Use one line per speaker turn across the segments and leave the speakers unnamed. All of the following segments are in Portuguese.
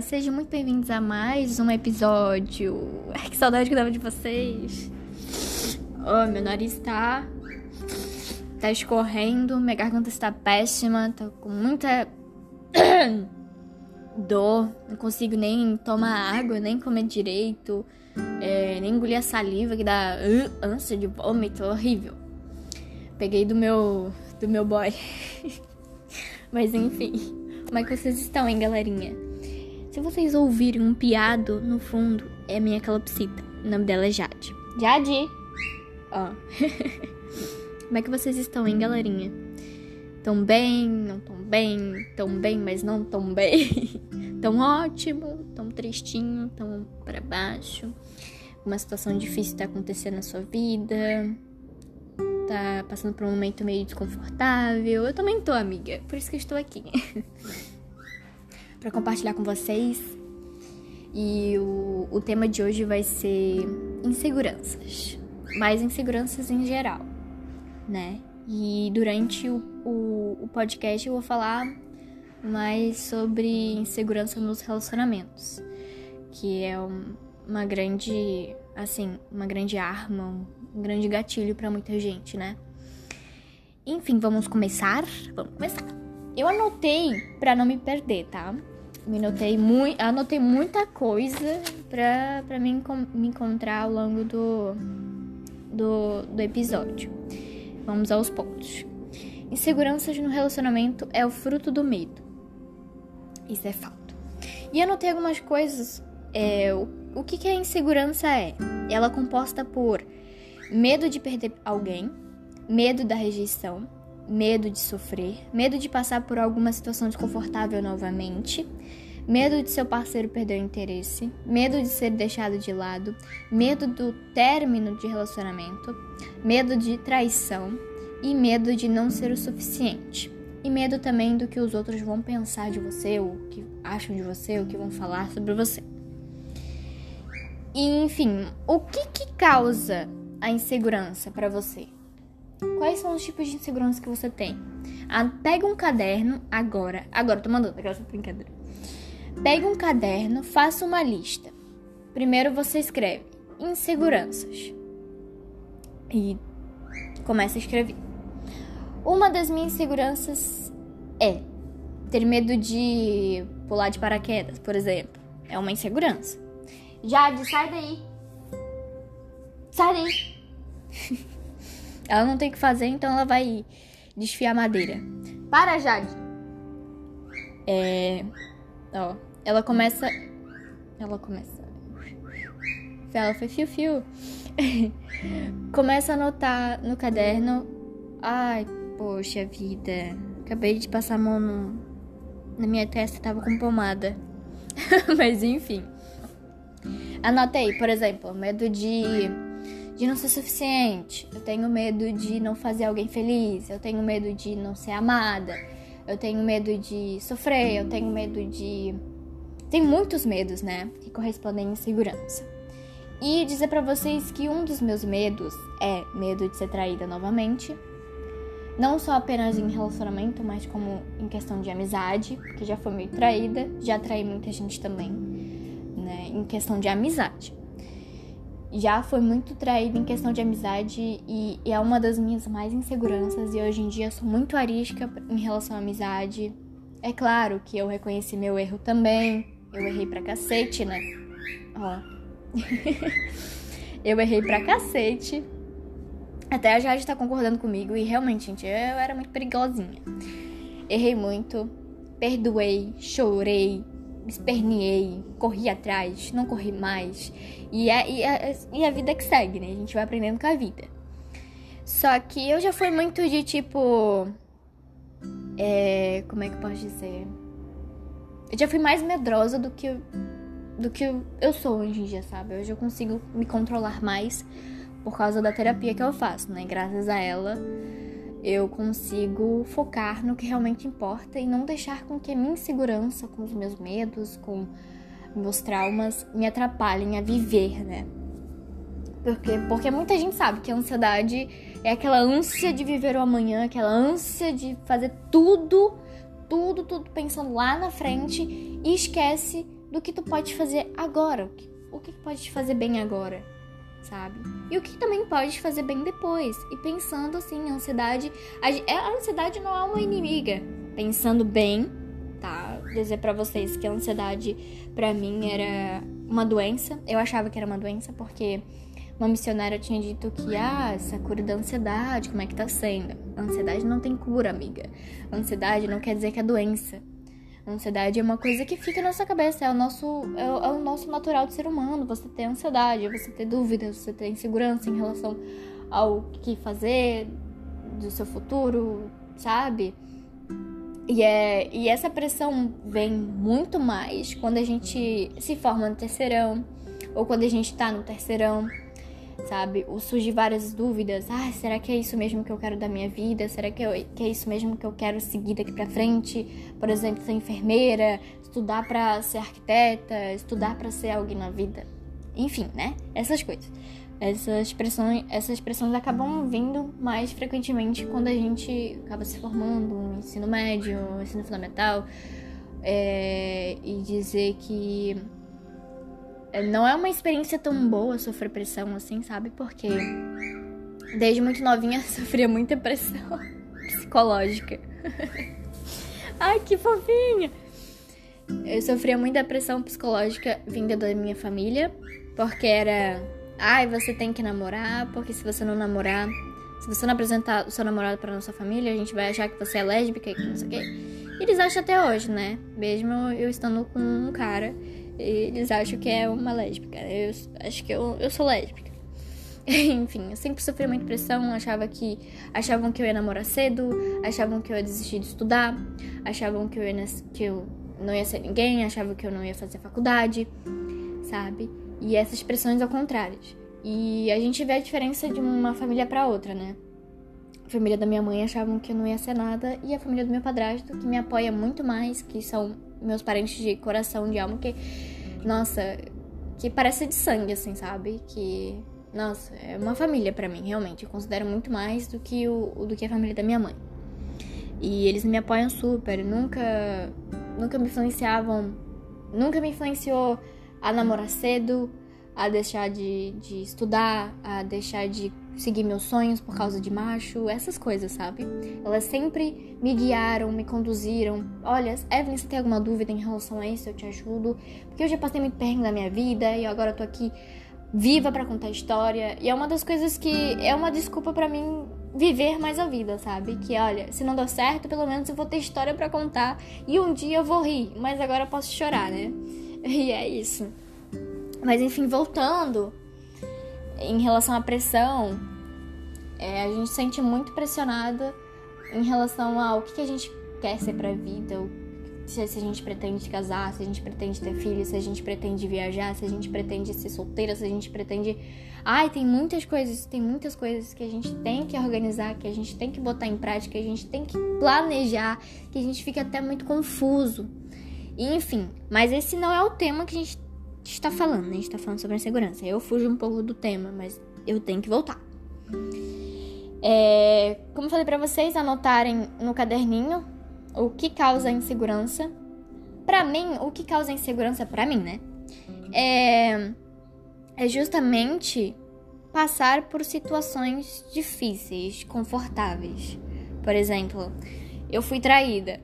Sejam muito bem-vindos a mais um episódio. Ai, que saudade que dava de vocês. Oh, meu nariz tá. tá escorrendo, minha garganta está péssima, tô com muita dor, não consigo nem tomar água, nem comer direito, é, nem engolir a saliva que dá uh, ânsia de vômito, horrível. Peguei do meu. do meu boy. Mas enfim. Como é que vocês estão, hein, galerinha? Se vocês ouvirem um piado no fundo, é minha calopsita. O nome dela é Jade. Jade! Ó. Como é que vocês estão, hein, galerinha? Tão bem, não tão bem, tão bem, mas não tão bem. tão ótimo, tão tristinho, tão para baixo. Uma situação difícil tá acontecendo na sua vida. Tá passando por um momento meio desconfortável. Eu também tô, amiga. Por isso que eu estou aqui. para compartilhar com vocês. E o, o tema de hoje vai ser inseguranças, mais inseguranças em geral, né? E durante o, o, o podcast eu vou falar mais sobre insegurança nos relacionamentos, que é um, uma grande, assim, uma grande arma, um grande gatilho para muita gente, né? Enfim, vamos começar? Vamos começar. Eu anotei para não me perder, tá? Me notei muito, anotei muita coisa pra, pra me, me encontrar ao longo do, do, do episódio. Vamos aos pontos. Inseguranças no relacionamento é o fruto do medo. Isso é fato. E anotei algumas coisas. É, o, o que, que a insegurança é? Ela é composta por medo de perder alguém, medo da rejeição, medo de sofrer, medo de passar por alguma situação desconfortável novamente, medo de seu parceiro perder o interesse, medo de ser deixado de lado, medo do término de relacionamento, medo de traição e medo de não ser o suficiente. E medo também do que os outros vão pensar de você, o que acham de você, o que vão falar sobre você. E, enfim, o que que causa a insegurança para você? Quais são os tipos de insegurança que você tem? Ah, pega um caderno agora. Agora, tô mandando aquela brincadeira. Pega um caderno, faça uma lista. Primeiro você escreve inseguranças. E começa a escrever. Uma das minhas inseguranças é ter medo de pular de paraquedas, por exemplo. É uma insegurança. Jade, sai daí. Sai daí. ela não tem o que fazer, então ela vai desfiar madeira. Para, Jade. É. Ó, ela começa. Ela começa. Ela foi fio-fio. começa a anotar no caderno. Ai, poxa vida. Acabei de passar a mão no... na minha testa tava com pomada. Mas enfim. Anotei, por exemplo, medo de de não ser suficiente. Eu tenho medo de não fazer alguém feliz. Eu tenho medo de não ser amada. Eu tenho medo de sofrer. Eu tenho medo de. Tem muitos medos, né? Que correspondem à insegurança. E dizer para vocês que um dos meus medos é medo de ser traída novamente. Não só apenas em relacionamento, mas como em questão de amizade, porque já fui meio traída, já traí muita gente também, né? Em questão de amizade já foi muito traída em questão de amizade e, e, é uma das minhas mais inseguranças. E hoje em dia sou muito arisca em relação à amizade. É claro que eu reconheci meu erro também. Eu errei pra cacete, né? Ó. eu errei pra cacete. Até a Jade tá concordando comigo. E realmente, gente, eu era muito perigosinha. Errei muito. Perdoei, chorei, esperneei, corri atrás, não corri mais. E a, e, a, e a vida que segue, né? A gente vai aprendendo com a vida. Só que eu já fui muito de tipo. É, como é que eu posso dizer? Eu já fui mais medrosa do que, do que eu sou hoje em dia, sabe? Hoje eu consigo me controlar mais por causa da terapia que eu faço, né? Graças a ela eu consigo focar no que realmente importa e não deixar com que a minha insegurança, com os meus medos, com meus traumas me atrapalhem a viver, né? Porque, porque muita gente sabe que a ansiedade é aquela ânsia de viver o amanhã, aquela ânsia de fazer tudo, tudo, tudo pensando lá na frente e esquece do que tu pode fazer agora, o que, o que pode te fazer bem agora, sabe? E o que também pode fazer bem depois. E pensando assim, a ansiedade, a, a ansiedade não é uma inimiga. Pensando bem, tá? Dizer para vocês que a ansiedade para mim era uma doença. Eu achava que era uma doença porque uma missionária tinha dito que, ah, essa cura da ansiedade, como é que tá sendo? A ansiedade não tem cura, amiga. A ansiedade não quer dizer que é doença. A ansiedade é uma coisa que fica na sua cabeça, é o nosso, é o, é o nosso natural de ser humano. Você ter ansiedade, você ter dúvidas, você ter insegurança em relação ao que fazer do seu futuro, sabe? E, é, e essa pressão vem muito mais quando a gente se forma no terceirão ou quando a gente tá no terceirão sabe? Surge várias dúvidas. Ah, será que é isso mesmo que eu quero da minha vida? Será que, eu, que é isso mesmo que eu quero seguir daqui pra frente? Por exemplo, ser enfermeira, estudar para ser arquiteta, estudar para ser alguém na vida. Enfim, né? Essas coisas. Essas pressões, essas pressões acabam vindo mais frequentemente quando a gente acaba se formando no ensino médio, no ensino fundamental. É, e dizer que é, não é uma experiência tão boa sofrer pressão assim, sabe? Porque desde muito novinha sofria muita pressão psicológica. Ai, que fofinha! Eu sofria muita pressão psicológica vinda da minha família, porque era, ai, você tem que namorar, porque se você não namorar, se você não apresentar o seu namorado para nossa família, a gente vai achar que você é lésbica e que não sei o quê. E eles acham até hoje, né? Mesmo eu estando com um cara eles acham que é uma lésbica. Eu acho que eu, eu sou lésbica. Enfim, eu sempre sofri muita pressão, achava que achavam que eu ia namorar cedo, achavam que eu ia desistir de estudar, achavam que eu, ia, que eu não ia ser ninguém, achavam que eu não ia fazer faculdade, sabe? E essas pressões ao contrário. E a gente vê a diferença de uma família para outra, né? A família da minha mãe achavam que eu não ia ser nada e a família do meu padrasto, que me apoia muito mais, que são meus parentes de coração, de alma, que, nossa, que parece de sangue, assim, sabe? Que, nossa, é uma família para mim, realmente. Eu considero muito mais do que, o, do que a família da minha mãe. E eles me apoiam super, nunca, nunca me influenciavam, nunca me influenciou a namorar cedo, a deixar de, de estudar, a deixar de seguir meus sonhos por causa de macho, essas coisas, sabe? Elas sempre me guiaram, me conduziram. Olha, Evelyn, se tem alguma dúvida em relação a isso, eu te ajudo. Porque eu já passei muito perrengue na minha vida e agora eu tô aqui viva para contar história. E é uma das coisas que é uma desculpa para mim viver mais a vida, sabe? Que olha, se não deu certo, pelo menos eu vou ter história para contar e um dia eu vou rir, mas agora eu posso chorar, né? E é isso. Mas enfim, voltando em relação à pressão, é, a gente se sente muito pressionada em relação ao que, que a gente quer ser pra vida, se, se a gente pretende casar, se a gente pretende ter filhos, se a gente pretende viajar, se a gente pretende ser solteira, se a gente pretende. Ai, tem muitas coisas, tem muitas coisas que a gente tem que organizar, que a gente tem que botar em prática, que a gente tem que planejar, que a gente fica até muito confuso. enfim, mas esse não é o tema que a gente está falando, né? A gente está falando sobre a insegurança. Eu fujo um pouco do tema, mas eu tenho que voltar. É, como eu falei para vocês, anotarem no caderninho o que causa insegurança. Para mim, o que causa insegurança para mim, né? É, é justamente passar por situações difíceis, confortáveis. Por exemplo, eu fui traída.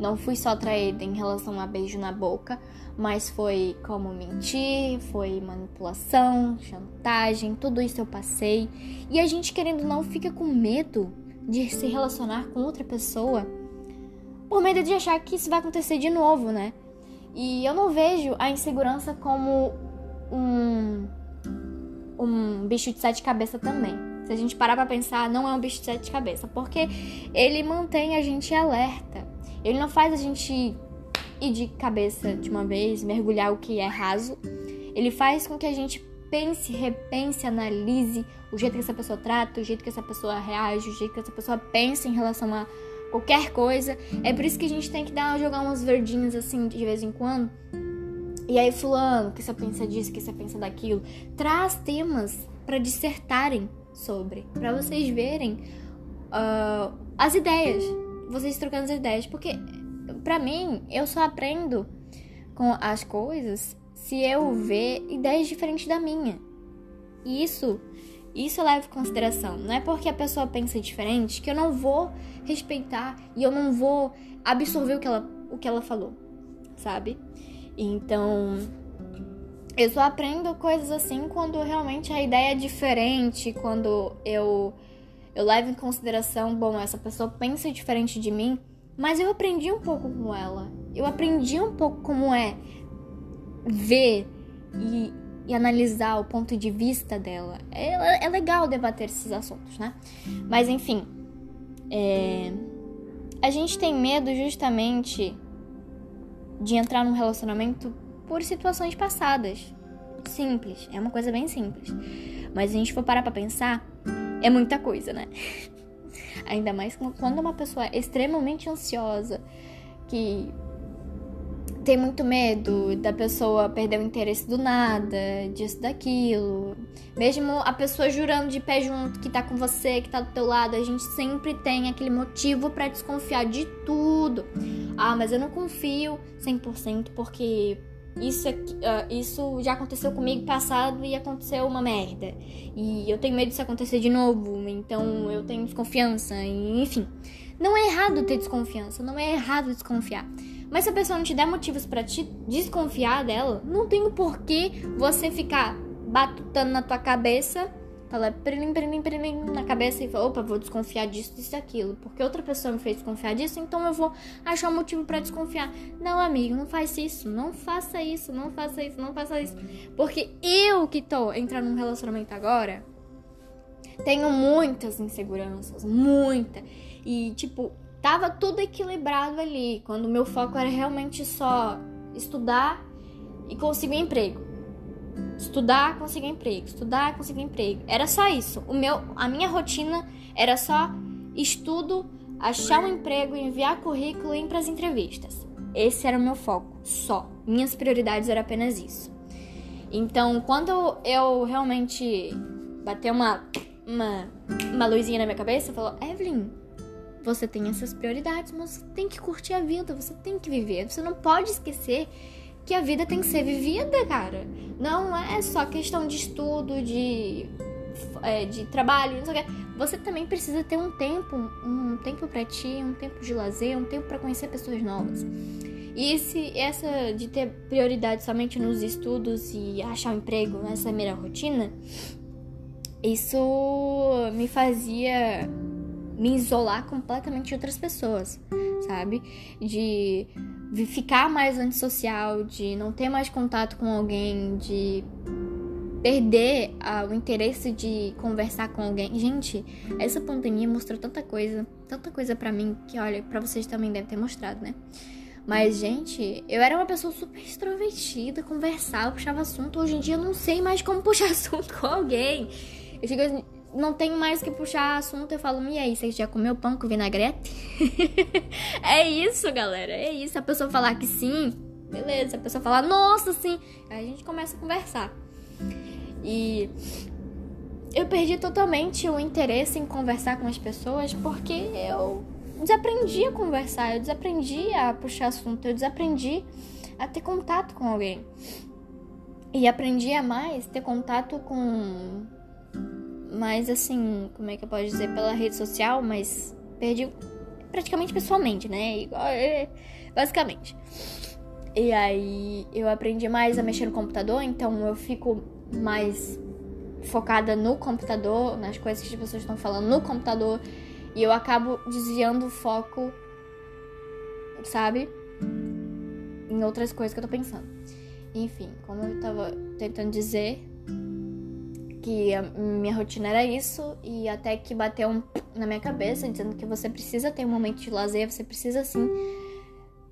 Não fui só traída em relação a beijo na boca, mas foi como mentir, foi manipulação, chantagem, tudo isso eu passei. E a gente, querendo não, fica com medo de se relacionar com outra pessoa por medo de achar que isso vai acontecer de novo, né? E eu não vejo a insegurança como um, um bicho de sete cabeças também. Se a gente parar pra pensar, não é um bicho de sete cabeças, porque ele mantém a gente alerta. Ele não faz a gente e de cabeça de uma vez, mergulhar o que é raso. Ele faz com que a gente pense, repense, analise o jeito que essa pessoa trata, o jeito que essa pessoa reage, o jeito que essa pessoa pensa em relação a qualquer coisa. É por isso que a gente tem que dar, jogar umas verdinhas assim de vez em quando. E aí, fulano, que você pensa disso, que você pensa daquilo, traz temas para dissertarem sobre, para vocês verem uh, as ideias, vocês trocando as ideias, porque para mim, eu só aprendo com as coisas se eu ver ideias diferentes da minha. E isso, isso eu levo em consideração. Não é porque a pessoa pensa diferente que eu não vou respeitar e eu não vou absorver o que ela, o que ela falou, sabe? Então, eu só aprendo coisas assim quando realmente a ideia é diferente, quando eu eu levo em consideração, bom, essa pessoa pensa diferente de mim, mas eu aprendi um pouco com ela. Eu aprendi um pouco como é ver e, e analisar o ponto de vista dela. É, é, legal debater esses assuntos, né? Mas enfim, é, a gente tem medo justamente de entrar num relacionamento por situações passadas. Simples, é uma coisa bem simples. Mas se a gente for parar pra pensar, é muita coisa, né? Ainda mais quando uma pessoa é extremamente ansiosa, que tem muito medo da pessoa perder o interesse do nada, disso, daquilo. Mesmo a pessoa jurando de pé junto que tá com você, que tá do teu lado, a gente sempre tem aquele motivo para desconfiar de tudo. Ah, mas eu não confio 100% porque isso, uh, isso já aconteceu comigo passado e aconteceu uma merda. E eu tenho medo disso acontecer de novo, então eu tenho desconfiança, enfim. Não é errado ter desconfiança, não é errado desconfiar. Mas se a pessoa não te der motivos para te desconfiar dela, não tem o porquê você ficar batutando na tua cabeça, falar prilim, prilim, prilim na cabeça e falar, opa, vou desconfiar disso, disso aquilo. Porque outra pessoa me fez desconfiar disso, então eu vou achar um motivo para desconfiar. Não, amigo, não faz isso, não faça isso, não faça isso, não faça isso. Porque eu que tô entrando num relacionamento agora, tenho muitas inseguranças, muita. E, tipo, tava tudo equilibrado ali, quando o meu foco era realmente só estudar e conseguir um emprego. Estudar, conseguir emprego, estudar, conseguir emprego. Era só isso. O meu, a minha rotina era só estudo, achar um emprego, enviar currículo e ir para as entrevistas. Esse era o meu foco, só. Minhas prioridades eram apenas isso. Então, quando eu realmente bateu uma, uma, uma luzinha na minha cabeça, falou: Evelyn, você tem essas prioridades, mas você tem que curtir a vida, você tem que viver. Você não pode esquecer que a vida tem que ser vivida, cara. Não é só questão de estudo, de, é, de trabalho, não sei o que. Você também precisa ter um tempo, um tempo para ti, um tempo de lazer, um tempo para conhecer pessoas novas. E esse, essa de ter prioridade somente nos estudos e achar um emprego nessa mera rotina, isso me fazia me isolar completamente de outras pessoas, sabe? De ficar mais antissocial, de não ter mais contato com alguém, de perder ah, o interesse de conversar com alguém. Gente, essa pandemia mostrou tanta coisa, tanta coisa para mim que, olha, para vocês também deve ter mostrado, né? Mas, gente, eu era uma pessoa super extrovertida, conversava, puxava assunto. Hoje em dia eu não sei mais como puxar assunto com alguém. Eu fico assim, não tenho mais que puxar assunto, eu falo, e aí, você já comeu pão com vinagrete? é isso, galera, é isso. A pessoa falar que sim, beleza. A pessoa falar, nossa, sim. Aí a gente começa a conversar. E eu perdi totalmente o interesse em conversar com as pessoas porque eu desaprendi a conversar, eu desaprendi a puxar assunto, eu desaprendi a ter contato com alguém. E aprendi a mais ter contato com mas assim, como é que eu posso dizer? Pela rede social, mas perdi praticamente pessoalmente, né? Basicamente. E aí eu aprendi mais a mexer no computador, então eu fico mais focada no computador, nas coisas que as pessoas estão falando no computador, e eu acabo desviando o foco, sabe? Em outras coisas que eu tô pensando. Enfim, como eu tava tentando dizer, que a minha rotina era isso e até que bateu um na minha cabeça dizendo que você precisa ter um momento de lazer, você precisa assim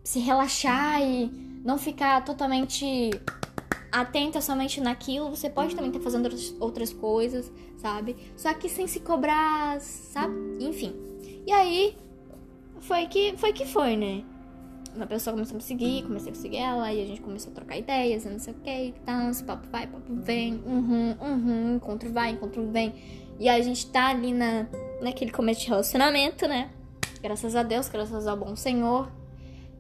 se relaxar e não ficar totalmente atenta somente naquilo, você pode também estar fazendo outras coisas, sabe? Só que sem se cobrar, sabe? Enfim. E aí foi que foi que foi, né? Uma pessoa começou a me seguir, comecei a seguir ela, e a gente começou a trocar ideias, e não sei o que, e tal, esse papo vai, papo vem, uhum, uhum, encontro vai, encontro vem. E a gente tá ali na, naquele começo de relacionamento, né? Graças a Deus, graças ao bom Senhor.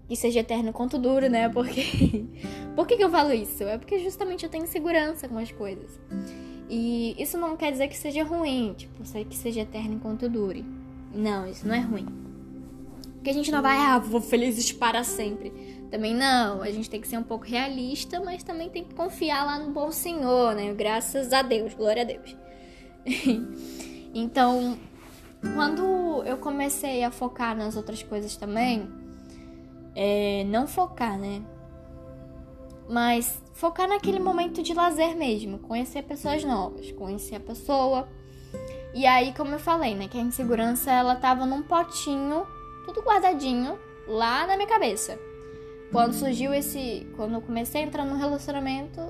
que seja eterno quanto duro, né? Porque. Por que, que eu falo isso? É porque justamente eu tenho segurança com as coisas. E isso não quer dizer que seja ruim, tipo, que seja eterno enquanto dure. Não, isso não é ruim. Porque a gente não vai, ah, vou felizes para sempre. Também não, a gente tem que ser um pouco realista, mas também tem que confiar lá no bom Senhor, né? Graças a Deus, glória a Deus. então, quando eu comecei a focar nas outras coisas também, é, não focar, né? Mas focar naquele momento de lazer mesmo, conhecer pessoas novas, conhecer a pessoa. E aí, como eu falei, né, que a insegurança ela tava num potinho, tudo guardadinho lá na minha cabeça. Quando surgiu esse, quando eu comecei a entrar no relacionamento,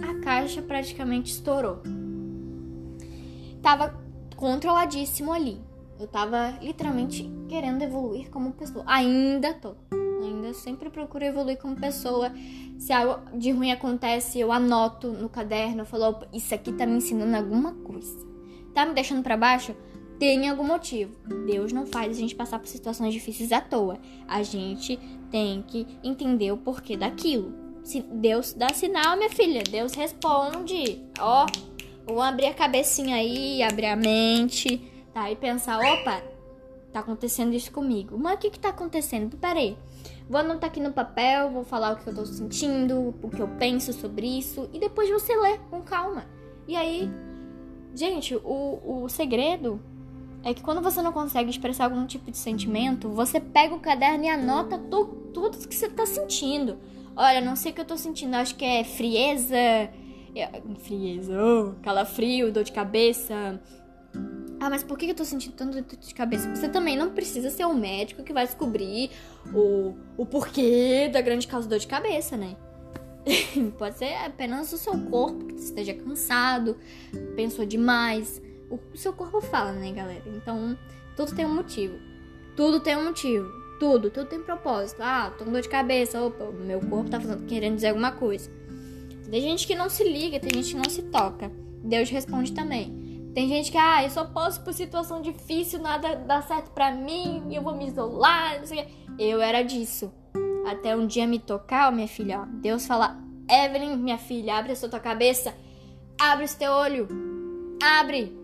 a caixa praticamente estourou. Tava controladíssimo ali. Eu tava literalmente querendo evoluir como pessoa. Ainda tô. Ainda sempre procuro evoluir como pessoa. Se algo de ruim acontece, eu anoto no caderno, eu falo, isso aqui tá me ensinando alguma coisa. Tá me deixando para baixo? Tem algum motivo. Deus não faz a gente passar por situações difíceis à toa. A gente tem que entender o porquê daquilo. Se Deus dá sinal, minha filha, Deus responde. Ó, vou abrir a cabecinha aí, abrir a mente, tá? E pensar, opa, tá acontecendo isso comigo. Mas o que que tá acontecendo? Peraí. Vou anotar aqui no papel, vou falar o que eu tô sentindo, o que eu penso sobre isso, e depois você lê com calma. E aí, gente, o, o segredo é que quando você não consegue expressar algum tipo de sentimento, você pega o caderno e anota tu, tudo que você tá sentindo. Olha, não sei o que eu tô sentindo, acho que é frieza, é, frieza, oh, calafrio, dor de cabeça, ah, mas por que eu tô sentindo tanto dor de cabeça? Você também não precisa ser um médico que vai descobrir o, o porquê da grande causa dor de cabeça, né? Pode ser apenas o seu corpo que esteja cansado, pensou demais. O, seu corpo fala, né, galera? Então, tudo tem um motivo. Tudo tem um motivo. Tudo, tudo tem propósito. Ah, tô com dor de cabeça. Opa, meu corpo tá fazendo, querendo dizer alguma coisa. Tem gente que não se liga, tem gente que não se toca. Deus responde também. Tem gente que, ah, eu só posso por situação difícil, nada dá certo pra mim, eu vou me isolar, não sei o. Eu era disso. Até um dia me tocar, minha filha, ó. Deus fala, Evelyn, minha filha, abre a sua tua cabeça, abre o teu olho, abre.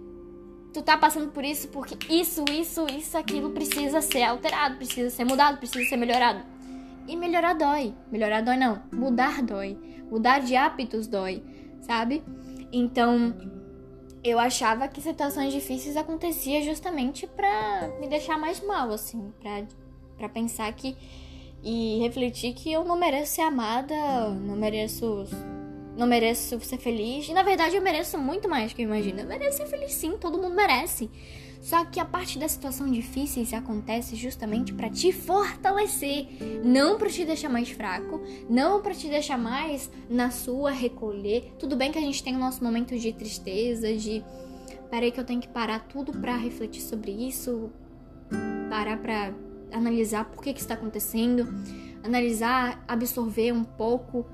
Tu tá passando por isso porque isso, isso, isso, aquilo precisa ser alterado, precisa ser mudado, precisa ser melhorado. E melhorar dói. Melhorar dói não. Mudar dói. Mudar de hábitos dói, sabe? Então, eu achava que situações difíceis acontecia justamente para me deixar mais mal, assim, para para pensar que e refletir que eu não mereço ser amada, não mereço não mereço ser feliz. E na verdade eu mereço muito mais que eu imagino. Eu mereço ser feliz sim, todo mundo merece. Só que a parte da situação difícil acontece justamente para te fortalecer, não para te deixar mais fraco, não para te deixar mais na sua recolher. Tudo bem que a gente tem o nosso momento de tristeza, de peraí que eu tenho que parar tudo para refletir sobre isso, parar para analisar por que que está acontecendo, analisar, absorver um pouco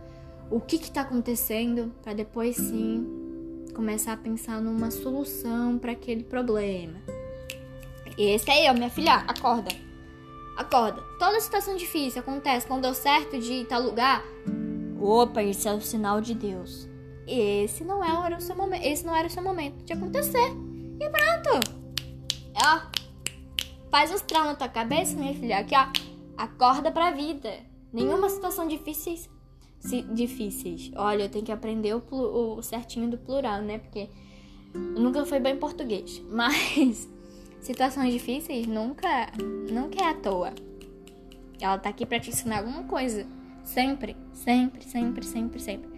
o que está acontecendo, para depois sim começar a pensar numa solução para aquele problema. Esse é eu, minha filha, acorda. Acorda. Toda situação difícil acontece quando deu certo de ir tal lugar. Opa, esse é o sinal de Deus. Esse não era o seu momento, esse não era o seu momento de acontecer. E pronto. Ó, faz uns traumas na tua cabeça, minha filha, aqui, ó. Acorda pra vida. Nenhuma situação difícil difíceis. Olha, eu tenho que aprender o, o certinho do plural, né? Porque nunca foi bem português. Mas situações difíceis nunca, nunca é à toa. Ela tá aqui para te ensinar alguma coisa. Sempre, sempre, sempre, sempre, sempre.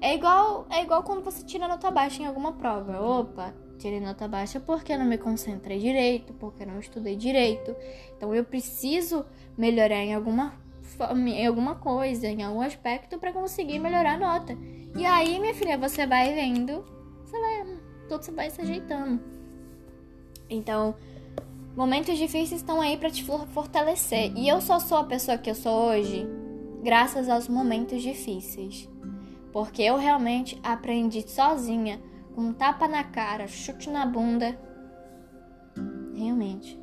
É igual, é igual quando você tira nota baixa em alguma prova. Opa, tirei nota baixa porque não me concentrei direito, porque não estudei direito. Então eu preciso melhorar em alguma em alguma coisa, em algum aspecto para conseguir melhorar a nota. E aí, minha filha, você vai vendo, você vai, tudo vai se ajeitando. Então, momentos difíceis estão aí para te fortalecer. E eu só sou a pessoa que eu sou hoje graças aos momentos difíceis. Porque eu realmente aprendi sozinha, com tapa na cara, chute na bunda. Realmente.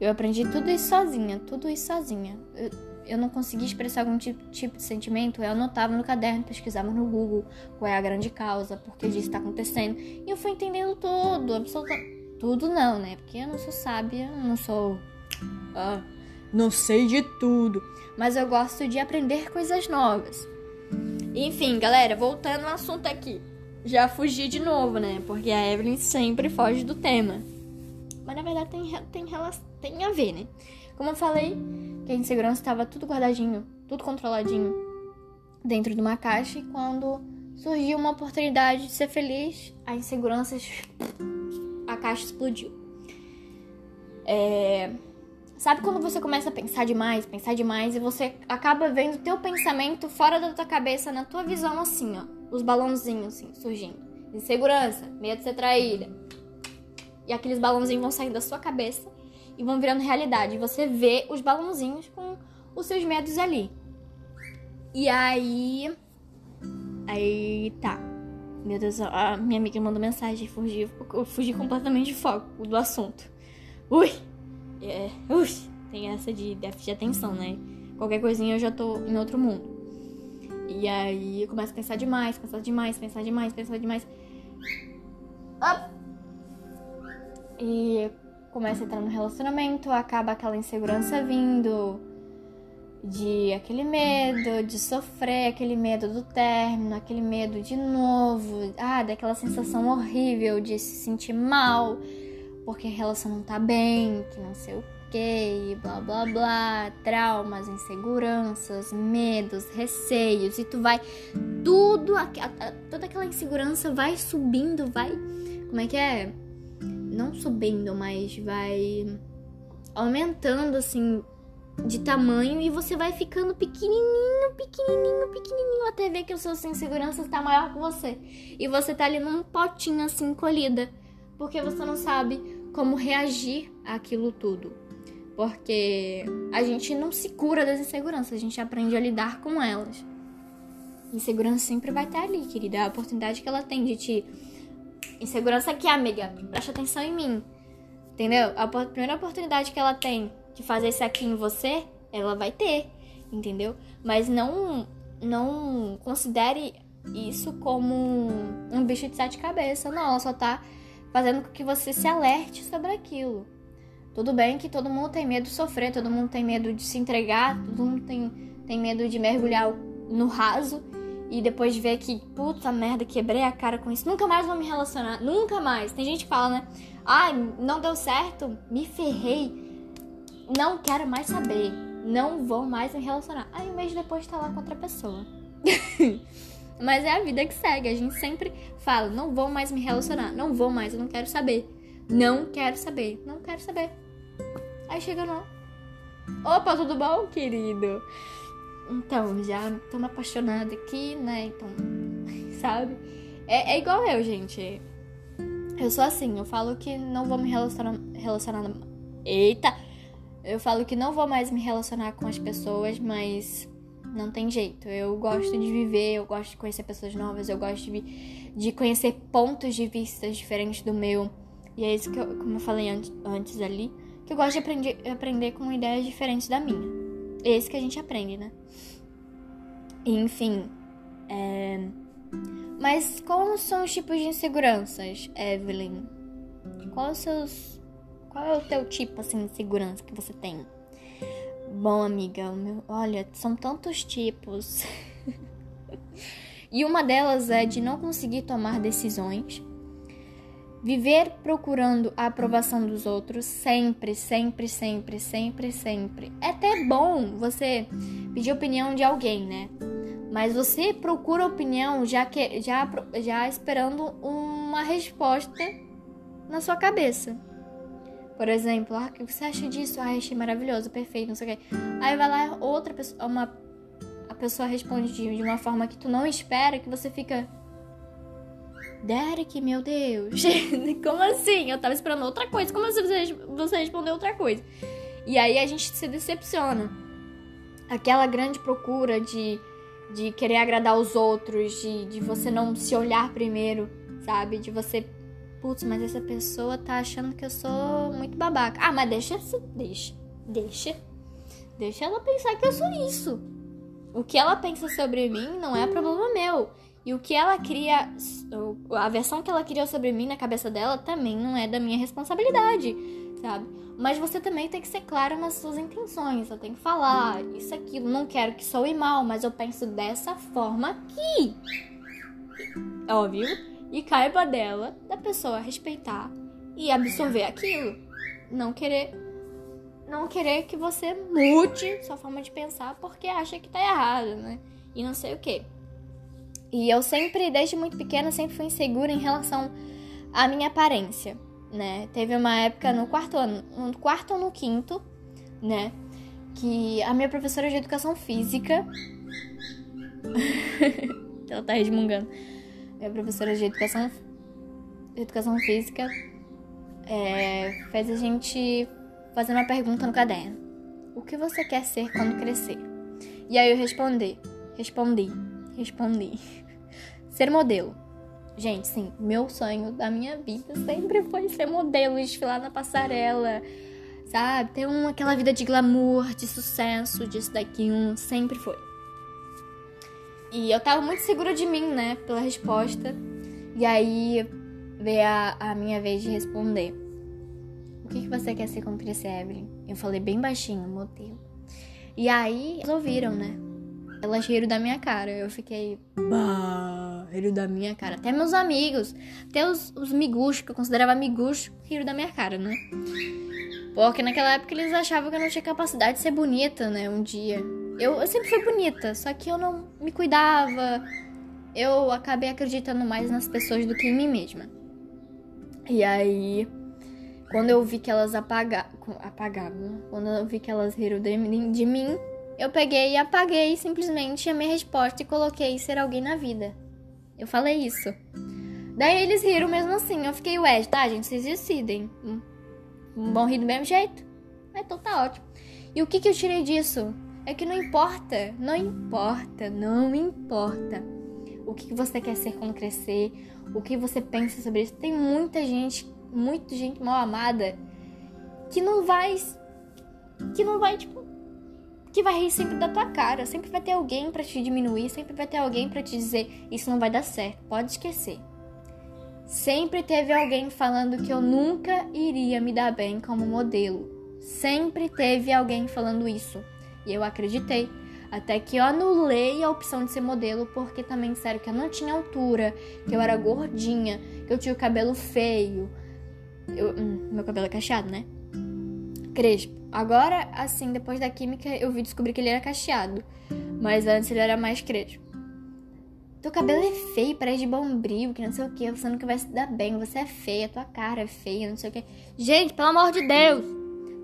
Eu aprendi tudo isso sozinha, tudo isso sozinha. Eu, eu não conseguia expressar algum tipo, tipo, de sentimento, eu anotava no caderno, pesquisava no Google qual é a grande causa, por que isso está acontecendo. E eu fui entendendo tudo, absolutamente. Tudo não, né? Porque eu não sou sábia, não sou. Ah, não sei de tudo. Mas eu gosto de aprender coisas novas. Enfim, galera, voltando ao assunto aqui. Já fugi de novo, né? Porque a Evelyn sempre foge do tema. Mas na verdade tem, tem, tem a ver, né? Como eu falei, que a insegurança estava tudo guardadinho, tudo controladinho dentro de uma caixa. E quando surgiu uma oportunidade de ser feliz, a insegurança. a caixa explodiu. É... Sabe quando você começa a pensar demais, pensar demais e você acaba vendo teu pensamento fora da tua cabeça, na tua visão assim, ó, os balãozinhos assim surgindo. Insegurança, medo de ser traída, e aqueles balãozinhos vão sair da sua cabeça e vão virando realidade. E você vê os balãozinhos com os seus medos ali. E aí. Aí tá. Meu Deus, a minha amiga mandou mensagem, fugi, eu fugi completamente de foco do assunto. Ui! É, ui! Tem essa de déficit de atenção, né? Qualquer coisinha eu já tô em outro mundo. E aí eu começo a pensar demais, pensar demais, pensar demais, pensar demais. Up! e começa a entrar no relacionamento, acaba aquela insegurança vindo, de aquele medo de sofrer, aquele medo do término, aquele medo de novo, ah, daquela sensação horrível de se sentir mal, porque a relação não tá bem, que não sei o que, blá blá blá, traumas, inseguranças, medos, receios, e tu vai tudo, toda aquela insegurança vai subindo, vai, como é que é? Não subindo, mas vai aumentando assim de tamanho e você vai ficando pequenininho, pequenininho, pequenininho até ver que o seu insegurança está maior que você. E você tá ali num potinho assim colhida, porque você não sabe como reagir àquilo tudo. Porque a gente não se cura das inseguranças, a gente aprende a lidar com elas. Insegurança sempre vai estar ali, querida. É a oportunidade que ela tem de te Insegurança aqui, amiga. Presta atenção em mim. Entendeu? A primeira oportunidade que ela tem de fazer isso aqui em você, ela vai ter. Entendeu? Mas não, não considere isso como um bicho de sete cabeças. Não, ela só tá fazendo com que você se alerte sobre aquilo. Tudo bem que todo mundo tem medo de sofrer, todo mundo tem medo de se entregar, todo mundo tem, tem medo de mergulhar no raso e depois de ver que, puta merda, quebrei a cara com isso, nunca mais vou me relacionar, nunca mais. Tem gente que fala, né? Ai, não deu certo, me ferrei, não quero mais saber, não vou mais me relacionar. Aí um mês depois tá lá com outra pessoa. Mas é a vida que segue, a gente sempre fala, não vou mais me relacionar, não vou mais, eu não quero saber. Não quero saber, não quero saber. Aí chega não. Opa, tudo bom, querido? Então, já tô apaixonada aqui, né? Então, sabe? É, é, igual eu, gente. Eu sou assim, eu falo que não vou me relacionar, relacionar. Eita! Eu falo que não vou mais me relacionar com as pessoas, mas não tem jeito. Eu gosto de viver, eu gosto de conhecer pessoas novas, eu gosto de, de conhecer pontos de vista diferentes do meu. E é isso que eu, como eu falei antes, antes ali, que eu gosto de aprender, aprender com ideias diferentes da minha. Esse que a gente aprende, né? Enfim. É... Mas quais são os tipos de inseguranças, Evelyn? Qual, seus... Qual é o teu tipo assim, de insegurança que você tem? Bom, amiga, meu... olha, são tantos tipos. e uma delas é de não conseguir tomar decisões Viver procurando a aprovação dos outros sempre, sempre, sempre, sempre, sempre. É até bom você pedir opinião de alguém, né? Mas você procura opinião já que já já esperando uma resposta na sua cabeça. Por exemplo, ah, o que você acha disso? Ah, achei maravilhoso, perfeito, não sei o quê. Aí vai lá outra pessoa, uma a pessoa responde de uma forma que tu não espera, que você fica Derek, meu Deus. Como assim? Eu tava esperando outra coisa. Como assim você, você respondeu outra coisa? E aí a gente se decepciona. Aquela grande procura de, de querer agradar os outros, de, de você não se olhar primeiro, sabe? De você putz, mas essa pessoa tá achando que eu sou muito babaca. Ah, mas deixa, deixa, deixa, deixa ela pensar que eu sou isso. O que ela pensa sobre mim não é problema meu. E o que ela cria, a versão que ela criou sobre mim na cabeça dela também não é da minha responsabilidade, sabe? Mas você também tem que ser claro nas suas intenções. Você tem que falar isso, aquilo. Não quero que soe mal, mas eu penso dessa forma aqui. Óbvio. E caiba dela, da pessoa respeitar e absorver aquilo. Não querer. Não querer que você mude sua forma de pensar porque acha que tá errado, né? E não sei o que. E eu sempre, desde muito pequena, sempre fui insegura em relação à minha aparência, né? Teve uma época no quarto ano, no quarto ou no quinto, né? Que a minha professora de educação física. Ela tá resmungando. Minha professora de educação, educação física é, fez a gente fazer uma pergunta no caderno: O que você quer ser quando crescer? E aí eu respondi, respondi Respondi. Ser modelo. Gente, sim, meu sonho da minha vida sempre foi ser modelo, desfilar na passarela, sabe? Ter uma, aquela vida de glamour, de sucesso, disso daqui, um, sempre foi. E eu tava muito segura de mim, né, pela resposta. E aí veio a, a minha vez de responder. O que, que você quer ser quando crescer, Evelyn? Eu falei bem baixinho, modelo. E aí eles ouviram, né? Elas riram da minha cara. Eu fiquei. Bah, riram da minha cara. Até meus amigos, até os, os miguxos, que eu considerava miguxos, riram da minha cara, né? Porque naquela época eles achavam que eu não tinha capacidade de ser bonita, né? Um dia. Eu, eu sempre fui bonita, só que eu não me cuidava. Eu acabei acreditando mais nas pessoas do que em mim mesma. E aí, quando eu vi que elas apagavam. Apagavam. Quando eu vi que elas riram de, de mim, eu peguei e apaguei simplesmente a minha resposta e coloquei ser alguém na vida. Eu falei isso. Daí eles riram mesmo assim. Eu fiquei, ué, tá, gente, vocês decidem. Hum, vão rir do mesmo jeito? Então tá ótimo. E o que, que eu tirei disso? É que não importa, não importa, não importa o que, que você quer ser quando crescer, o que você pensa sobre isso. Tem muita gente, muita gente mal amada que não vai. que não vai, tipo, que vai rir sempre da tua cara. Sempre vai ter alguém para te diminuir, sempre vai ter alguém para te dizer isso não vai dar certo. Pode esquecer. Sempre teve alguém falando que eu nunca iria me dar bem como modelo. Sempre teve alguém falando isso. E eu acreditei. Até que eu anulei a opção de ser modelo porque também disseram que eu não tinha altura, que eu era gordinha, que eu tinha o cabelo feio. Eu, hum, meu cabelo é cacheado, né? Crespo. Agora, assim, depois da química, eu vi descobrir que ele era cacheado. Mas antes ele era mais crespo. Teu cabelo é feio, parece de bombril, que não sei o que. Você nunca vai se dar bem. Você é feia, tua cara é feia, não sei o que. Gente, pelo amor de Deus!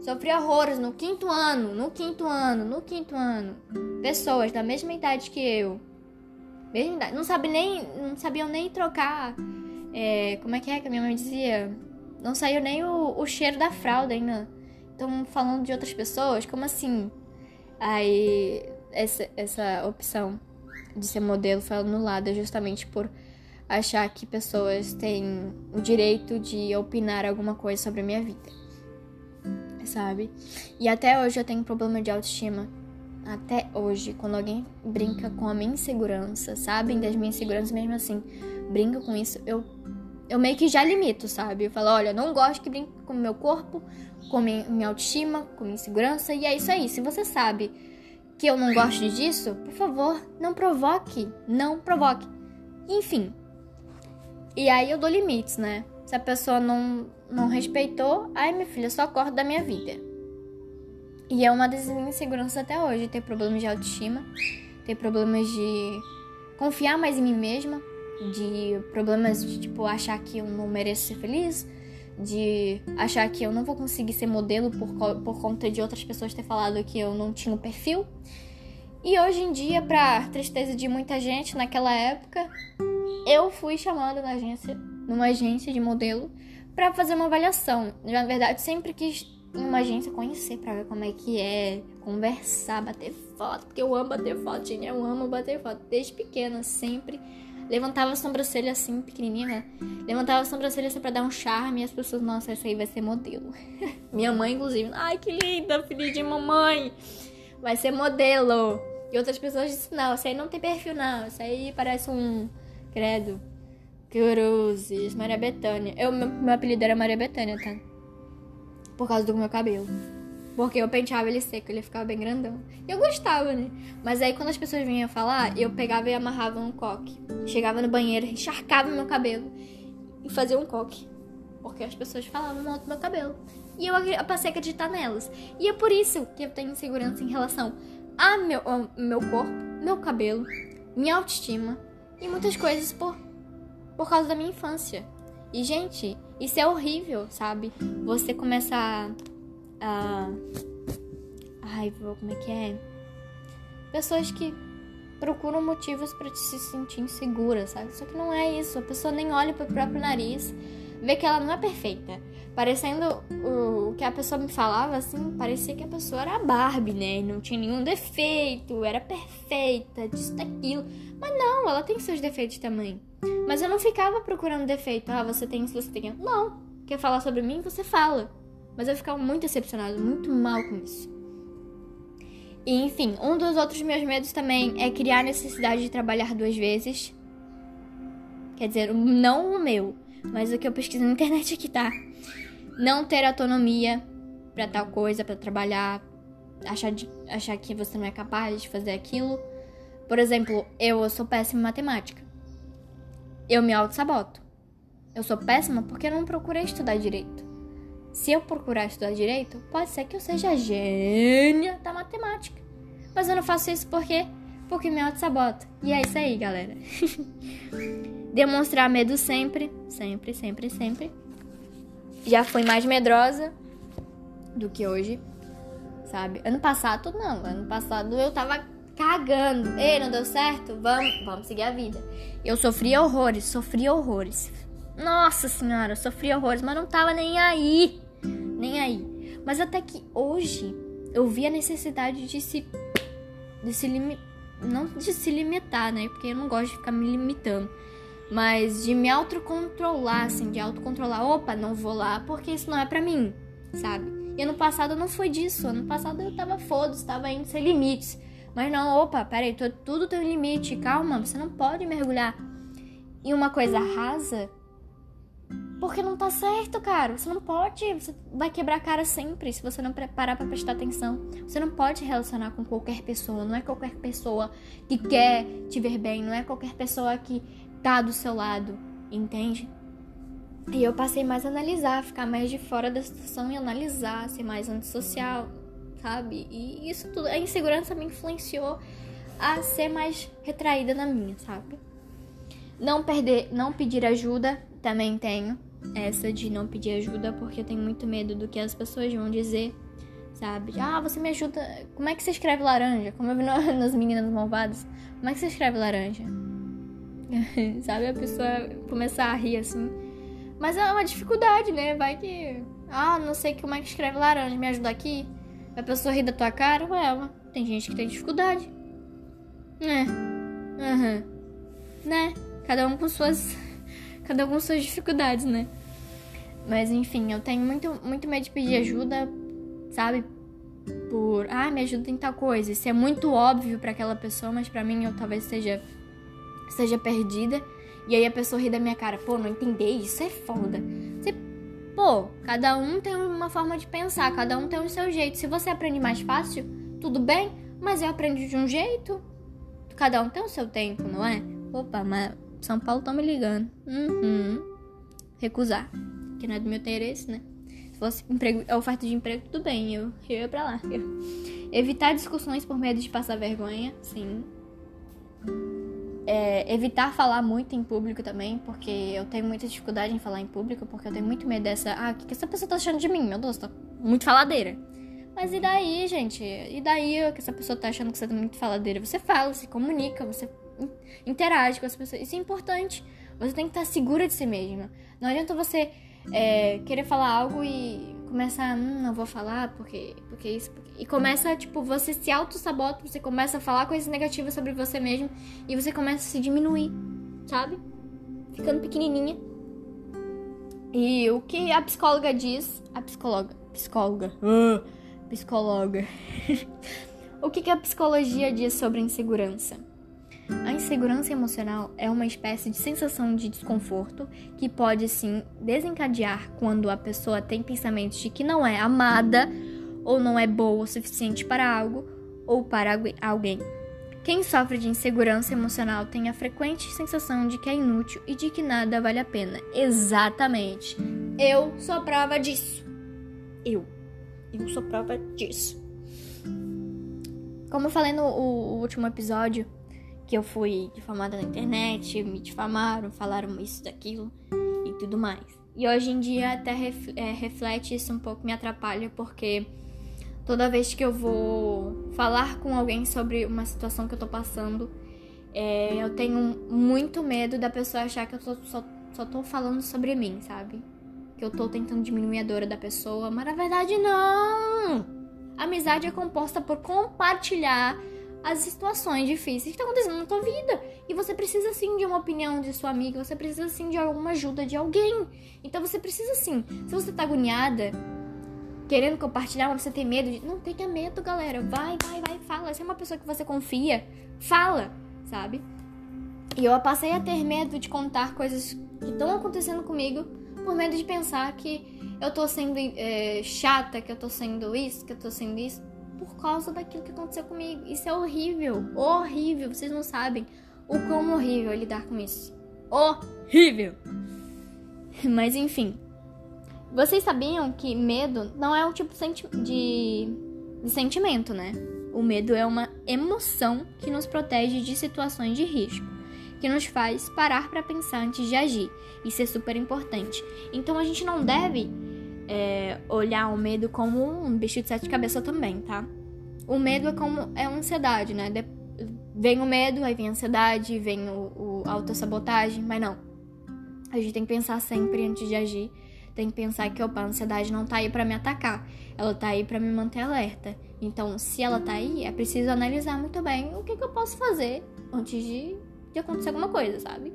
Sofri horrores no quinto ano, no quinto ano, no quinto ano. Pessoas da mesma idade que eu. Mesma idade. Não, sabe nem, não sabiam nem trocar. É, como é que é que a minha mãe dizia? Não saiu nem o, o cheiro da fralda ainda estão falando de outras pessoas? Como assim? Aí, essa, essa opção de ser modelo foi anulada justamente por achar que pessoas têm o direito de opinar alguma coisa sobre a minha vida. Sabe? E até hoje eu tenho problema de autoestima. Até hoje, quando alguém brinca com a minha insegurança, sabem das minhas inseguranças mesmo assim, brinca com isso, eu eu meio que já limito, sabe? Eu falo, olha, não gosto que brinque com o meu corpo, com minha autoestima, com minha insegurança, e é isso aí. Se você sabe que eu não gosto disso, por favor, não provoque, não provoque. Enfim. E aí eu dou limites, né? Se a pessoa não, não respeitou, aí minha filha só corta da minha vida. E é uma das minhas inseguranças até hoje, ter problemas de autoestima, ter problemas de confiar mais em mim mesma, de problemas de tipo achar que eu não mereço ser feliz, de achar que eu não vou conseguir ser modelo por, por conta de outras pessoas ter falado que eu não tinha o perfil. E hoje em dia, para tristeza de muita gente naquela época, eu fui chamada na agência, numa agência de modelo, para fazer uma avaliação. Na verdade, sempre quis em uma agência conhecer para ver como é que é, conversar, bater foto, porque eu amo bater foto, gente, eu amo bater foto desde pequena, sempre levantava a sobrancelha assim, pequenininha, né? Levantava a sobrancelha só pra dar um charme e as pessoas, nossa, essa aí vai ser modelo. Minha mãe, inclusive, ai que linda, filha de mamãe, vai ser modelo. E outras pessoas disseram, não, isso aí não tem perfil, não, isso aí parece um, credo, cruzes, Maria Bethânia. Eu, meu, meu apelido era Maria Bethânia, tá? Por causa do meu cabelo. Porque eu penteava ele seco, ele ficava bem grandão. E eu gostava, né? Mas aí quando as pessoas vinham falar, eu pegava e amarrava um coque. Chegava no banheiro, encharcava meu cabelo e fazia um coque. Porque as pessoas falavam mal do meu cabelo. E eu, passei a acreditar nelas. E é por isso que eu tenho insegurança em relação a meu, ao meu corpo, meu cabelo, minha autoestima e muitas coisas por, por causa da minha infância. E, gente, isso é horrível, sabe? Você começa a a. Ai, como é que é? Pessoas que procuram motivos para se sentir insegura, sabe? Só que não é isso. A pessoa nem olha pro próprio nariz, vê que ela não é perfeita. Parecendo o, que a pessoa me falava, assim, parecia que a pessoa era a Barbie, né? Não tinha nenhum defeito, era perfeita, disso, daquilo. Mas não, ela tem seus defeitos também. Mas eu não ficava procurando defeito. Ah, você tem isso, você tem. Não. Quer falar sobre mim? Você fala. Mas eu ficava muito decepcionado, muito mal com isso. E enfim, um dos outros meus medos também é criar necessidade de trabalhar duas vezes. Quer dizer, não o meu, mas o que eu pesquiso na internet aqui tá. Não ter autonomia para tal coisa, para trabalhar, achar, de, achar que você não é capaz de fazer aquilo. Por exemplo, eu sou péssima em matemática. Eu me auto-saboto. Eu sou péssima porque eu não procurei estudar direito. Se eu procurar estudar direito, pode ser que eu seja gênia da matemática. Mas eu não faço isso porque porque me auto-saboto. E é isso aí, galera. Demonstrar medo sempre, sempre, sempre, sempre. Já fui mais medrosa do que hoje, sabe? Ano passado, não. Ano passado eu tava cagando. Ei, não deu certo? Vamos, vamos seguir a vida. Eu sofri horrores, sofri horrores. Nossa senhora, sofri horrores, mas não tava nem aí nem aí. Mas até que hoje eu vi a necessidade de se de se limitar, não de se limitar, né? Porque eu não gosto de ficar me limitando, mas de me autocontrolar, assim, de autocontrolar. Opa, não vou lá porque isso não é para mim, sabe? E ano passado não foi disso. Ano passado eu tava foda-se, tava indo sem limites. Mas não, opa, peraí, tudo tem um limite. Calma, você não pode mergulhar em uma coisa rasa porque não tá certo, cara. Você não pode. Você vai quebrar a cara sempre se você não parar pra prestar atenção. Você não pode relacionar com qualquer pessoa. Não é qualquer pessoa que quer te ver bem. Não é qualquer pessoa que tá do seu lado. Entende? E eu passei mais a analisar, ficar mais de fora da situação e analisar, ser mais antissocial, sabe? E isso tudo. A insegurança me influenciou a ser mais retraída na minha, sabe? Não perder, não pedir ajuda, também tenho essa de não pedir ajuda porque eu tenho muito medo do que as pessoas vão dizer, sabe? Ah, você me ajuda. Como é que você escreve laranja? Como eu vi nas meninas malvadas. Como é que você escreve laranja? sabe? A pessoa começar a rir assim. Mas é uma dificuldade, né? Vai que. Ah, não sei como é que escreve laranja, me ajuda aqui. A pessoa rir da tua cara, ué, tem gente que tem dificuldade. Né? Uhum. Né? Cada um com suas cada um com suas dificuldades, né? Mas enfim, eu tenho muito, muito medo de pedir ajuda, sabe? Por, ah, me ajuda em tal coisa. Isso é muito óbvio para aquela pessoa, mas para mim eu talvez seja seja perdida. E aí a pessoa ri da minha cara, pô, não entender isso é foda. Você, pô, cada um tem uma forma de pensar, cada um tem o seu jeito. Se você aprende mais fácil, tudo bem, mas eu aprendi de um jeito. Cada um tem o seu tempo, não é? Opa, mas são Paulo tá me ligando. Uhum. Recusar. Que não é do meu interesse, né? Se fosse emprego, oferta de emprego, tudo bem. Eu, eu ia pra lá. Evitar discussões por medo de passar vergonha. Sim. É, evitar falar muito em público também, porque eu tenho muita dificuldade em falar em público, porque eu tenho muito medo dessa. Ah, o que, que essa pessoa tá achando de mim? Meu Deus, tá muito faladeira. Mas e daí, gente? E daí que essa pessoa tá achando que você tá muito faladeira? Você fala, se comunica, você interage com as pessoas. Isso é importante. Você tem que estar segura de si mesma. Não adianta você é, querer falar algo e começar, hum, não vou falar porque, porque isso. Porque... E começa, tipo, você se auto-sabota, você começa a falar coisas negativas sobre você mesmo e você começa a se diminuir. sabe? Ficando pequenininha. E o que a psicóloga diz, a psicóloga, psicóloga, uh, psicóloga. o que, que a psicologia diz sobre a insegurança? A insegurança emocional é uma espécie de sensação de desconforto que pode sim desencadear quando a pessoa tem pensamentos de que não é amada ou não é boa o suficiente para algo ou para alguém. Quem sofre de insegurança emocional tem a frequente sensação de que é inútil e de que nada vale a pena. Exatamente. Eu sou prova disso. Eu. Eu sou prova disso. Como eu falei no último episódio, que eu fui difamada na internet, me difamaram, falaram isso, daquilo e tudo mais. E hoje em dia até é, reflete isso um pouco, me atrapalha, porque toda vez que eu vou falar com alguém sobre uma situação que eu tô passando, é, eu tenho muito medo da pessoa achar que eu tô, só, só tô falando sobre mim, sabe? Que eu tô tentando diminuir a dor da pessoa, mas na verdade não! Amizade é composta por compartilhar as situações difíceis que estão acontecendo na tua vida. E você precisa sim de uma opinião de sua amiga, você precisa sim de alguma ajuda de alguém. Então você precisa sim. Se você tá agoniada, querendo compartilhar, mas você tem medo de. Não tenha medo, galera. Vai, vai, vai, fala. Se é uma pessoa que você confia, fala, sabe? E eu passei a ter medo de contar coisas que estão acontecendo comigo por medo de pensar que eu tô sendo é, chata, que eu tô sendo isso, que eu tô sendo isso por causa daquilo que aconteceu comigo. Isso é horrível, horrível. Vocês não sabem o quão horrível é lidar com isso. Horrível! Mas enfim. Vocês sabiam que medo não é um tipo de, de sentimento, né? O medo é uma emoção que nos protege de situações de risco, que nos faz parar para pensar antes de agir. Isso é super importante. Então a gente não deve é, olhar o medo como um bicho de sete cabeças também, tá? O medo é como é ansiedade, né? De, vem o medo, aí vem a ansiedade, vem o, o autossabotagem, mas não. A gente tem que pensar sempre antes de agir. Tem que pensar que opa, a ansiedade não tá aí para me atacar, ela tá aí para me manter alerta. Então, se ela tá aí, é preciso analisar muito bem o que, que eu posso fazer antes de, de acontecer alguma coisa, sabe?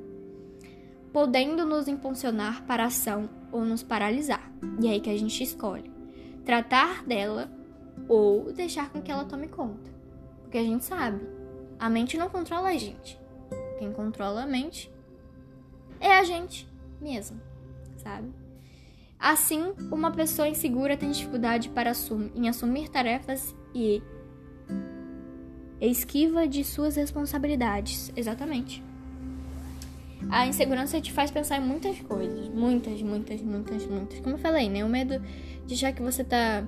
podendo nos impulsionar para a ação ou nos paralisar. E é aí que a gente escolhe tratar dela ou deixar com que ela tome conta. Porque a gente sabe, a mente não controla a gente. Quem controla a mente é a gente mesmo, sabe? Assim, uma pessoa insegura tem dificuldade para assumir, em assumir tarefas e esquiva de suas responsabilidades. Exatamente. A insegurança te faz pensar em muitas coisas. Muitas, muitas, muitas, muitas. Como eu falei, né? O medo de achar que você tá.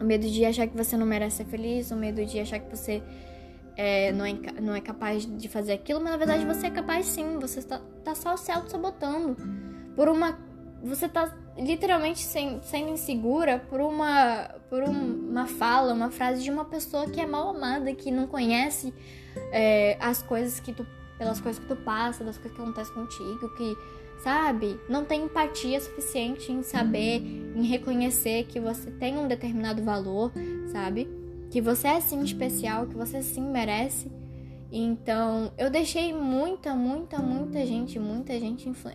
O medo de achar que você não merece ser feliz. O medo de achar que você é, não, é, não é capaz de fazer aquilo. Mas na verdade você é capaz sim. Você tá, tá só se auto-sabotando. Por uma. Você tá literalmente sem, sendo insegura por uma. Por uma fala, uma frase de uma pessoa que é mal amada, que não conhece é, as coisas que tu pelas coisas que tu passa, das coisas que acontecem contigo, que, sabe, não tem empatia suficiente em saber, em reconhecer que você tem um determinado valor, sabe? Que você é sim especial, que você sim merece. Então, eu deixei muita, muita, muita gente, muita gente. Influ...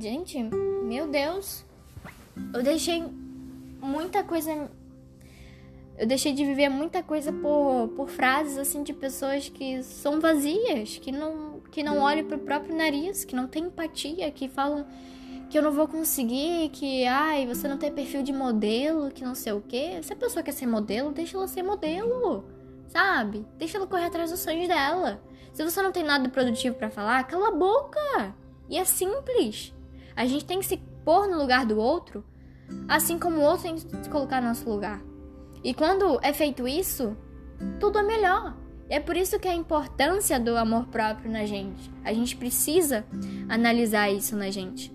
Gente, meu Deus! Eu deixei muita coisa eu deixei de viver muita coisa por, por frases assim de pessoas que são vazias, que não, que não olham pro próprio nariz, que não têm empatia, que falam que eu não vou conseguir, que ai, você não tem perfil de modelo, que não sei o quê. Se a pessoa quer ser modelo, deixa ela ser modelo, sabe? Deixa ela correr atrás dos sonhos dela. Se você não tem nada produtivo para falar, cala a boca. E é simples. A gente tem que se pôr no lugar do outro, assim como o outro tem que se colocar no nosso lugar. E quando é feito isso, tudo é melhor. É por isso que a importância do amor próprio na gente. A gente precisa analisar isso na gente.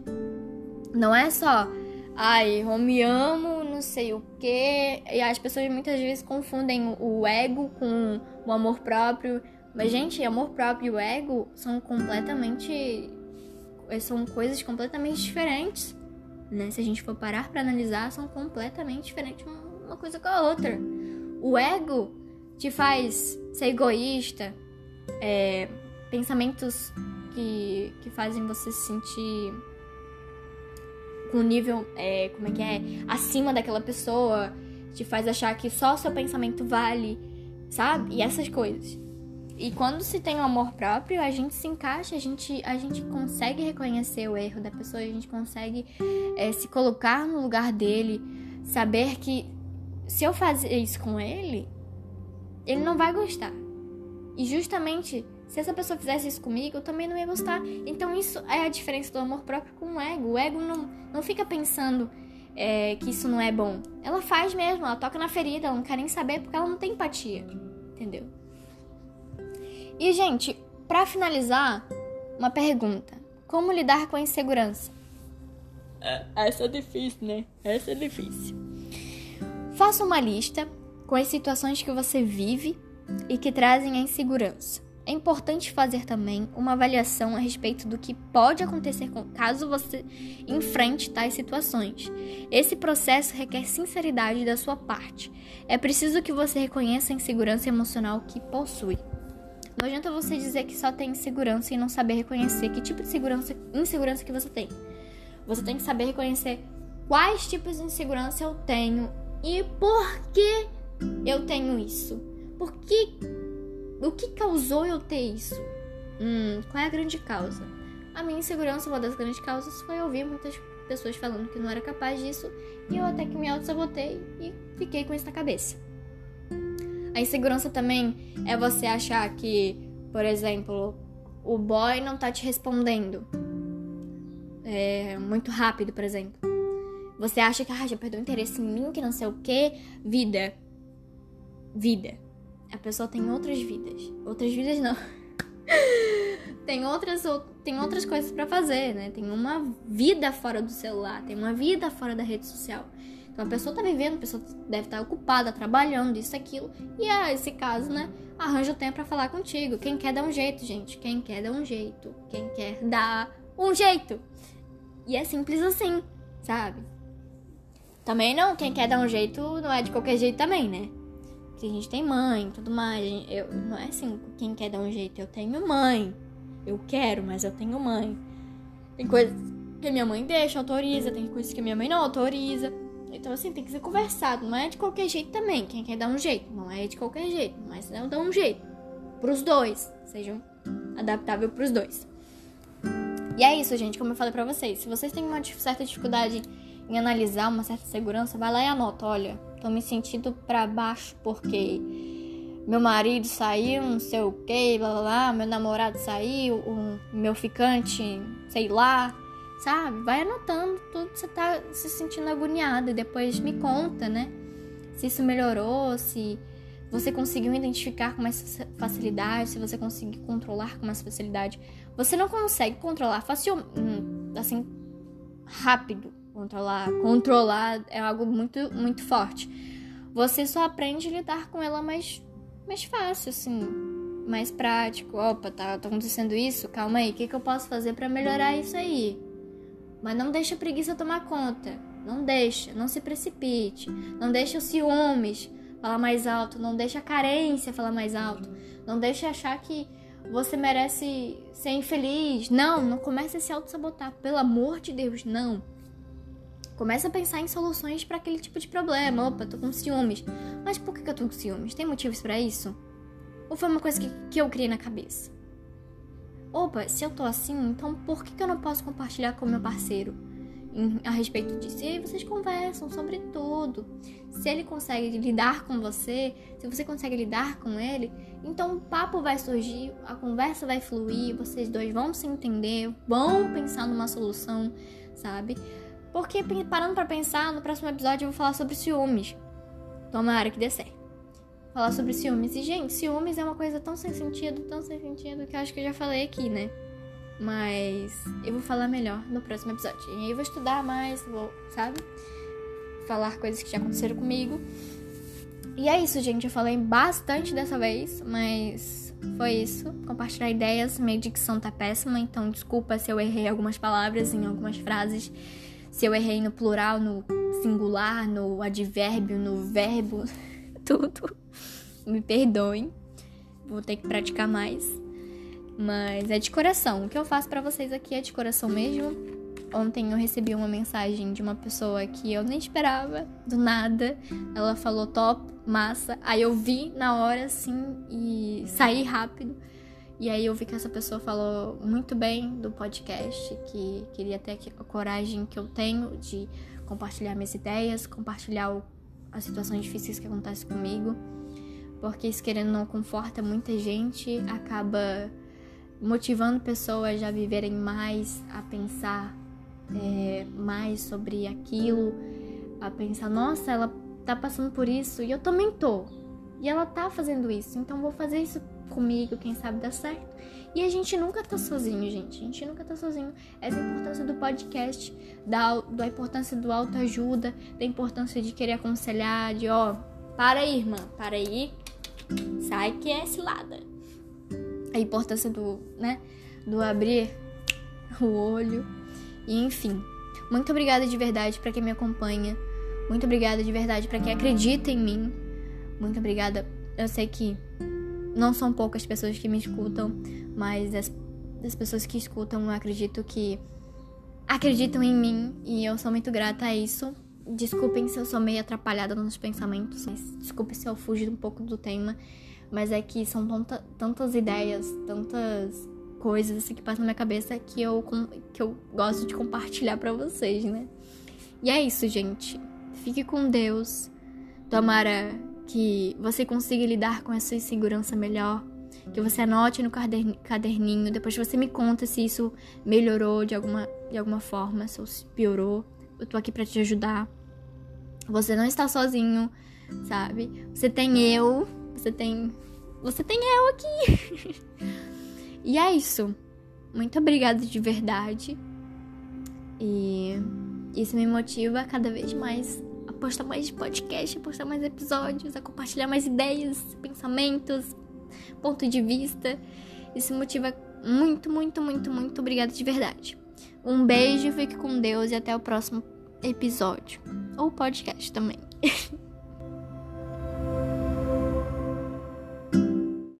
Não é só, ai, eu me amo, não sei o quê. E as pessoas muitas vezes confundem o ego com o amor próprio. Mas, gente, amor próprio e o ego são completamente. São coisas completamente diferentes. Né? Se a gente for parar para analisar, são completamente diferentes uma coisa com a outra. O ego te faz ser egoísta, é, pensamentos que, que fazem você se sentir com um nível, é, como é que é, acima daquela pessoa, te faz achar que só o seu pensamento vale, sabe? E essas coisas. E quando se tem o um amor próprio, a gente se encaixa, a gente, a gente consegue reconhecer o erro da pessoa, a gente consegue é, se colocar no lugar dele, saber que se eu fazer isso com ele, ele não vai gostar. E justamente se essa pessoa fizesse isso comigo, eu também não ia gostar. Então isso é a diferença do amor próprio com o ego. O ego não, não fica pensando é, que isso não é bom. Ela faz mesmo, ela toca na ferida, ela não quer nem saber porque ela não tem empatia. Entendeu? E, gente, para finalizar, uma pergunta: Como lidar com a insegurança?
É, essa é difícil, né? Essa é difícil.
Faça uma lista com as situações que você vive e que trazem a insegurança. É importante fazer também uma avaliação a respeito do que pode acontecer caso você enfrente tais situações. Esse processo requer sinceridade da sua parte. É preciso que você reconheça a insegurança emocional que possui. Não adianta você dizer que só tem insegurança e não saber reconhecer que tipo de segurança, insegurança que você tem. Você tem que saber reconhecer quais tipos de insegurança eu tenho e por que eu tenho isso. Por que o que causou eu ter isso? Hum, qual é a grande causa? A minha insegurança, uma das grandes causas, foi ouvir muitas pessoas falando que não era capaz disso e eu até que me auto-sabotei e fiquei com isso na cabeça. A insegurança também é você achar que, por exemplo, o boy não tá te respondendo é, muito rápido, por exemplo. Você acha que ah, já perdeu interesse em mim, que não sei o que. Vida. Vida a pessoa tem outras vidas. Outras vidas não. tem outras tem outras coisas para fazer, né? Tem uma vida fora do celular, tem uma vida fora da rede social. Então a pessoa tá vivendo, a pessoa deve estar tá ocupada, trabalhando, isso, aquilo. E é esse caso, né? Arranja o tempo para falar contigo. Quem quer dar um jeito, gente. Quem quer dar um jeito. Quem quer dar um jeito. E é simples assim, sabe? Também não, quem quer dar um jeito não é de qualquer jeito também, né? que a gente tem mãe tudo mais. Eu, não é assim, quem quer dar um jeito, eu tenho mãe. Eu quero, mas eu tenho mãe. Tem coisas que minha mãe deixa, autoriza, tem coisas que minha mãe não autoriza. Então, assim, tem que ser conversado. Não é de qualquer jeito também. Quem quer dar um jeito, não é de qualquer jeito, mas não dá um jeito. Pros dois. Sejam adaptável pros dois. E é isso, gente, como eu falei pra vocês. Se vocês têm uma certa dificuldade em analisar uma certa segurança, vai lá e anota, olha, tô me sentindo para baixo porque meu marido saiu, não sei o que, blá blá blá, meu namorado saiu, o meu ficante, sei lá, sabe? Vai anotando tudo que você tá se sentindo agoniado e depois me conta, né? Se isso melhorou, se você conseguiu identificar com mais facilidade, se você conseguiu controlar com mais facilidade. Você não consegue controlar fácil, hum, assim, rápido Controlar, controlar é algo muito, muito forte. Você só aprende a lidar com ela mais, mais fácil, assim, mais prático. Opa, tá, tá acontecendo isso? Calma aí, o que, que eu posso fazer para melhorar isso aí? Mas não deixa a preguiça tomar conta. Não deixa, não se precipite. Não deixa os ciúmes falar mais alto. Não deixa a carência falar mais alto. Não deixa achar que você merece ser infeliz. Não, não comece a se auto-sabotar. Pelo amor de Deus, não. Começa a pensar em soluções para aquele tipo de problema. Opa, tô com ciúmes. Mas por que eu tô com ciúmes? Tem motivos para isso? Ou foi uma coisa que, que eu criei na cabeça? Opa, se eu tô assim, então por que, que eu não posso compartilhar com meu parceiro em, a respeito disso? E aí vocês conversam sobre tudo. Se ele consegue lidar com você, se você consegue lidar com ele, então o papo vai surgir, a conversa vai fluir, vocês dois vão se entender, vão pensar numa solução, sabe? Porque, parando para pensar, no próximo episódio eu vou falar sobre ciúmes. Tomara que dê certo. Falar sobre ciúmes. E, gente, ciúmes é uma coisa tão sem sentido, tão sem sentido, que eu acho que eu já falei aqui, né? Mas eu vou falar melhor no próximo episódio. E aí eu vou estudar mais, vou, sabe? Falar coisas que já aconteceram comigo. E é isso, gente. Eu falei bastante dessa vez, mas foi isso. Compartilhar ideias. Minha dicção tá péssima, então desculpa se eu errei algumas palavras em algumas frases se eu errei no plural, no singular, no advérbio, no verbo, tudo. Me perdoem. Vou ter que praticar mais. Mas é de coração. O que eu faço para vocês aqui é de coração mesmo. Ontem eu recebi uma mensagem de uma pessoa que eu nem esperava, do nada. Ela falou top, massa. Aí eu vi na hora assim e saí rápido. E aí eu vi que essa pessoa falou muito bem do podcast, que queria ter a coragem que eu tenho de compartilhar minhas ideias, compartilhar o, as situações difíceis que acontecem comigo. Porque isso querendo não conforta muita gente, acaba motivando pessoas a viverem mais, a pensar é, mais sobre aquilo, a pensar, nossa, ela tá passando por isso e eu também tô. E ela tá fazendo isso, então vou fazer isso comigo, quem sabe dá certo. E a gente nunca tá sozinho, gente. A gente nunca tá sozinho. Essa é a importância do podcast, da, da importância do autoajuda, da importância de querer aconselhar, de ó, para aí, irmã, para aí. Sai que é cilada a importância do, né, do abrir o olho. E enfim, muito obrigada de verdade para quem me acompanha. Muito obrigada de verdade para quem acredita em mim. Muito obrigada. Eu sei que não são poucas pessoas que me escutam, mas as, as pessoas que escutam, eu acredito que acreditam em mim e eu sou muito grata a isso. Desculpem se eu sou meio atrapalhada nos pensamentos, mas desculpem se eu fujo um pouco do tema. Mas é que são tanta, tantas ideias, tantas coisas assim, que passam na minha cabeça que eu, que eu gosto de compartilhar para vocês, né? E é isso, gente. Fique com Deus. Tomara que você consiga lidar com essa insegurança melhor. Que você anote no caderninho. Depois você me conta se isso melhorou de alguma, de alguma forma, se piorou. Eu tô aqui para te ajudar. Você não está sozinho, sabe? Você tem eu você tem. Você tem eu aqui. e é isso. Muito obrigada de verdade. E isso me motiva cada vez mais postar mais podcast, a postar mais episódios, a compartilhar mais ideias, pensamentos, ponto de vista. Isso motiva muito, muito, muito, muito obrigada de verdade. Um beijo, fique com Deus e até o próximo episódio. Ou podcast também.